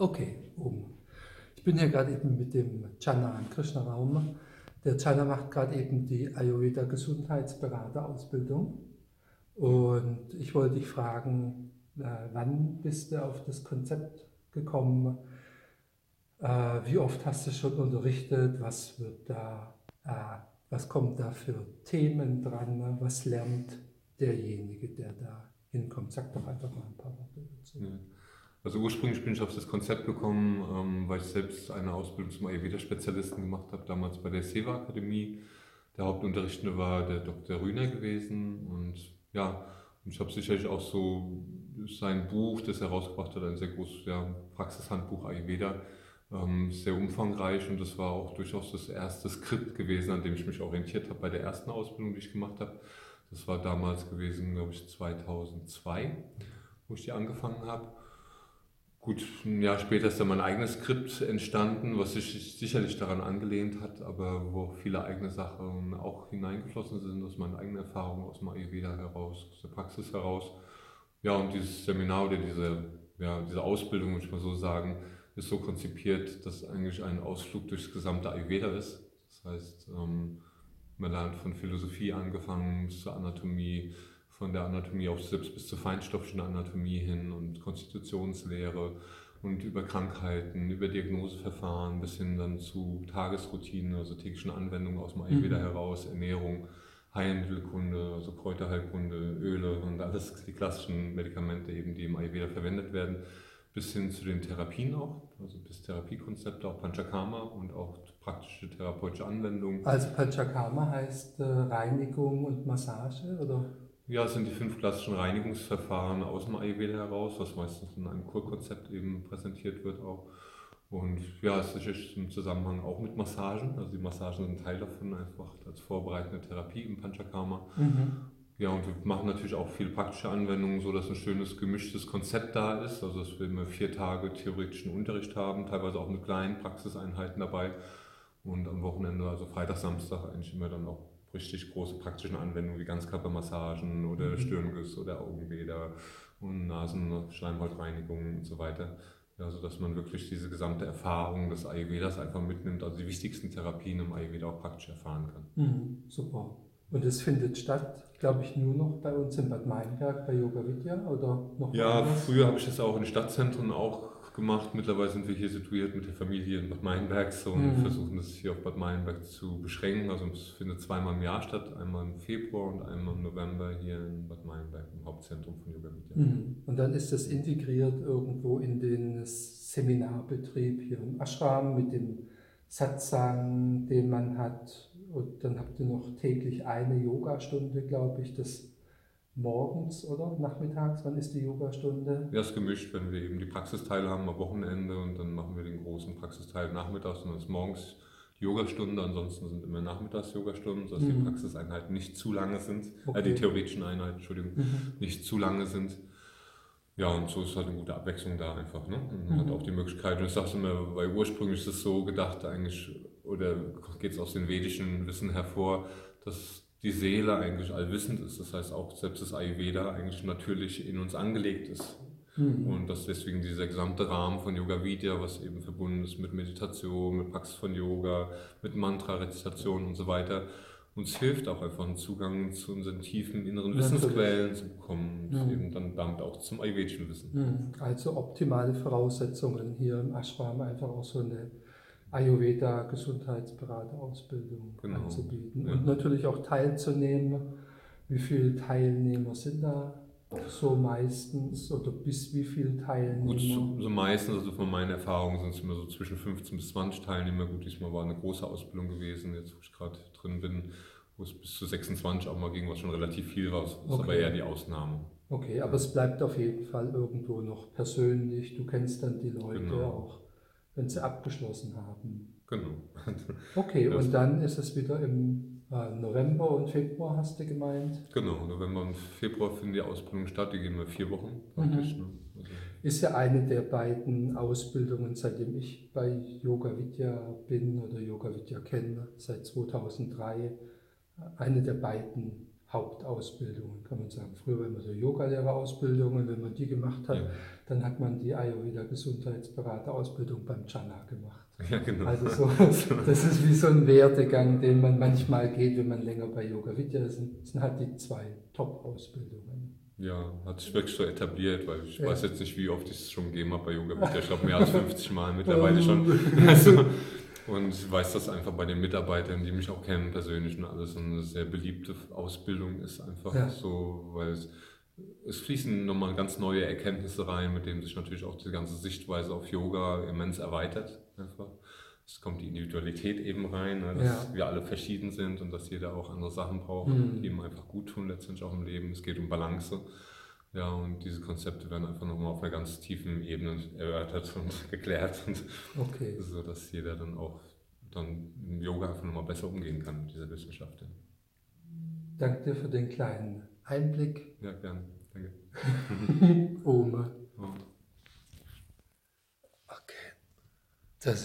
Okay, um. Ich bin hier gerade eben mit dem Chana im Krishna Raum. Der Chana macht gerade eben die Ayurveda Gesundheitsberaterausbildung. Und ich wollte dich fragen, äh, wann bist du auf das Konzept gekommen? Äh, wie oft hast du schon unterrichtet? Was wird da, äh, was kommt da für Themen dran? Was lernt derjenige, der da hinkommt? Sag doch einfach mal ein paar Worte dazu. Ja. Also ursprünglich bin ich auf das Konzept gekommen, ähm, weil ich selbst eine Ausbildung zum Ayurveda-Spezialisten gemacht habe, damals bei der Seva Akademie. Der Hauptunterrichtende war der Dr. Rühner gewesen und ja, ich habe sicherlich auch so sein Buch, das er herausgebracht hat, ein sehr großes ja, Praxishandbuch Ayurveda, ähm, sehr umfangreich und das war auch durchaus das erste Skript gewesen, an dem ich mich orientiert habe bei der ersten Ausbildung, die ich gemacht habe. Das war damals gewesen, glaube ich, 2002, wo ich die angefangen habe. Gut, ein Jahr später ist dann mein eigenes Skript entstanden, was sich sicherlich daran angelehnt hat, aber wo viele eigene Sachen auch hineingeflossen sind, aus meinen eigenen Erfahrungen, aus dem Ayurveda heraus, aus der Praxis heraus. Ja, und dieses Seminar oder diese, ja, diese Ausbildung, muss ich mal so sagen, ist so konzipiert, dass eigentlich ein Ausflug durchs gesamte Ayurveda ist. Das heißt, ähm, man lernt von Philosophie angefangen bis zur Anatomie, von der Anatomie auch selbst bis zur feinstofflichen Anatomie hin und Konstitutionslehre und über Krankheiten, über Diagnoseverfahren bis hin dann zu Tagesroutinen, also täglichen Anwendungen aus dem Ayurveda mhm. heraus, Ernährung, Heilmittelkunde, also Kräuterheilkunde, Öle und alles die klassischen Medikamente eben, die im Ayurveda verwendet werden, bis hin zu den Therapien auch, also bis Therapiekonzepte, auch Panchakarma und auch praktische therapeutische Anwendungen. Also Panchakarma heißt äh, Reinigung und Massage, oder? Ja, es sind die fünf klassischen Reinigungsverfahren aus dem Ayurveda heraus, was meistens in einem Kurkonzept eben präsentiert wird auch. Und ja, es ist im Zusammenhang auch mit Massagen. Also die Massagen sind Teil davon, einfach als vorbereitende Therapie im Panchakarma. Mhm. Ja, und wir machen natürlich auch viele praktische Anwendungen, so dass ein schönes gemischtes Konzept da ist. Also dass wir immer vier Tage theoretischen Unterricht haben, teilweise auch mit kleinen Praxiseinheiten dabei. Und am Wochenende, also Freitag, Samstag, eigentlich immer dann auch richtig große praktischen Anwendungen wie Ganzkörpermassagen oder mhm. Stirnguss oder Augenbäder und Nasenschleimhautreinigung und so weiter. Ja, sodass man wirklich diese gesamte Erfahrung des Ayurvedas einfach mitnimmt, also die wichtigsten Therapien im Ayurveda auch praktisch erfahren kann. Mhm, super. Und es findet statt, glaube ich, nur noch bei uns in Bad Meinberg bei Yoga Vidya oder noch Ja, früher habe ich es auch in Stadtzentren auch gemacht. Mittlerweile sind wir hier situiert mit der Familie in Bad Meinberg so, und mhm. versuchen das hier auf Bad Meinberg zu beschränken. Also es findet zweimal im Jahr statt, einmal im Februar und einmal im November hier in Bad Meinberg, im Hauptzentrum von Yoga Vidya. Mhm. Und dann ist das integriert irgendwo in den Seminarbetrieb hier im Ashram mit dem Satsang, den man hat. Und dann habt ihr noch täglich eine Yogastunde, glaube ich. Das morgens oder nachmittags? Wann ist die Yogastunde? Ja, ist gemischt, wenn wir eben die Praxisteile haben am Wochenende und dann machen wir den großen Praxisteil nachmittags und dann ist morgens die Yogastunde. Ansonsten sind immer nachmittags Yogastunden, sodass mhm. die Praxiseinheiten nicht zu lange sind, okay. äh, die theoretischen Einheiten, Entschuldigung, mhm. nicht zu lange sind. Ja, und so ist halt eine gute Abwechslung da einfach. Ne? Man mhm. hat auch die Möglichkeit, und ich sage immer, weil ursprünglich ist es so gedacht eigentlich, oder geht es aus dem vedischen Wissen hervor, dass die Seele eigentlich allwissend ist. Das heißt auch selbst das Ayurveda eigentlich natürlich in uns angelegt ist. Mhm. Und dass deswegen dieser gesamte Rahmen von Yoga Vidya, was eben verbunden ist mit Meditation, mit Praxis von Yoga, mit Mantra-Rezitation und so weiter, uns hilft auch einfach einen Zugang zu unseren tiefen inneren Wissensquellen zu bekommen und mhm. eben dann damit auch zum ayurvedischen Wissen. Mhm. Also optimale Voraussetzungen hier im Ashram, einfach auch so eine Ayurveda Gesundheitsberaterausbildung genau. anzubieten ja. und natürlich auch teilzunehmen. Wie viele Teilnehmer sind da so meistens oder bis wie viele Teilnehmer? Gut, so, so meistens, also von meinen Erfahrungen sind es immer so zwischen 15 bis 20 Teilnehmer. Gut, diesmal war eine große Ausbildung gewesen, jetzt wo ich gerade drin bin, wo es bis zu 26 auch mal ging, was schon relativ viel war. Das ist okay. aber eher die Ausnahme. Okay, aber es bleibt auf jeden Fall irgendwo noch persönlich. Du kennst dann die Leute genau. auch wenn sie abgeschlossen haben. Genau. Okay, das und dann ist es wieder im äh, November und Februar, hast du gemeint? Genau, November und Februar finden die Ausbildungen statt, die gehen wir vier Wochen praktisch. Mhm. Ne? Also ist ja eine der beiden Ausbildungen, seitdem ich bei Yoga Vidya bin oder Yoga Vidya kenne, seit 2003, eine der beiden Hauptausbildungen, kann man sagen. Früher war immer so Yogalehrerausbildung und wenn man die gemacht hat, ja. dann hat man die Ayurveda Gesundheitsberaterausbildung beim Chana gemacht. Ja, genau. Also so, das ist wie so ein Werdegang, den man manchmal geht, wenn man länger bei Yoga Vidya ist. Das sind halt die zwei Top-Ausbildungen. Ja, hat sich wirklich so etabliert, weil ich ja. weiß jetzt nicht, wie oft ich es schon gegeben habe bei Yoga Vidya. Ich glaube mehr als 50 Mal mittlerweile schon. Also, und ich weiß das einfach bei den Mitarbeitern, die mich auch kennen persönlich und alles, eine sehr beliebte Ausbildung ist einfach ja. so, weil es, es fließen nochmal ganz neue Erkenntnisse rein, mit denen sich natürlich auch die ganze Sichtweise auf Yoga immens erweitert. Einfach. Es kommt die Individualität eben rein, ne, dass ja. wir alle verschieden sind und dass jeder auch andere Sachen braucht, mhm. die ihm einfach gut tun, letztendlich auch im Leben. Es geht um Balance. Ja, und diese Konzepte werden einfach nochmal auf einer ganz tiefen Ebene erörtert und geklärt. Und okay. So dass jeder dann auch dann im Yoga einfach nochmal besser umgehen kann mit dieser Wissenschaft. Danke dir für den kleinen Einblick. Ja, gerne. Danke. Oma.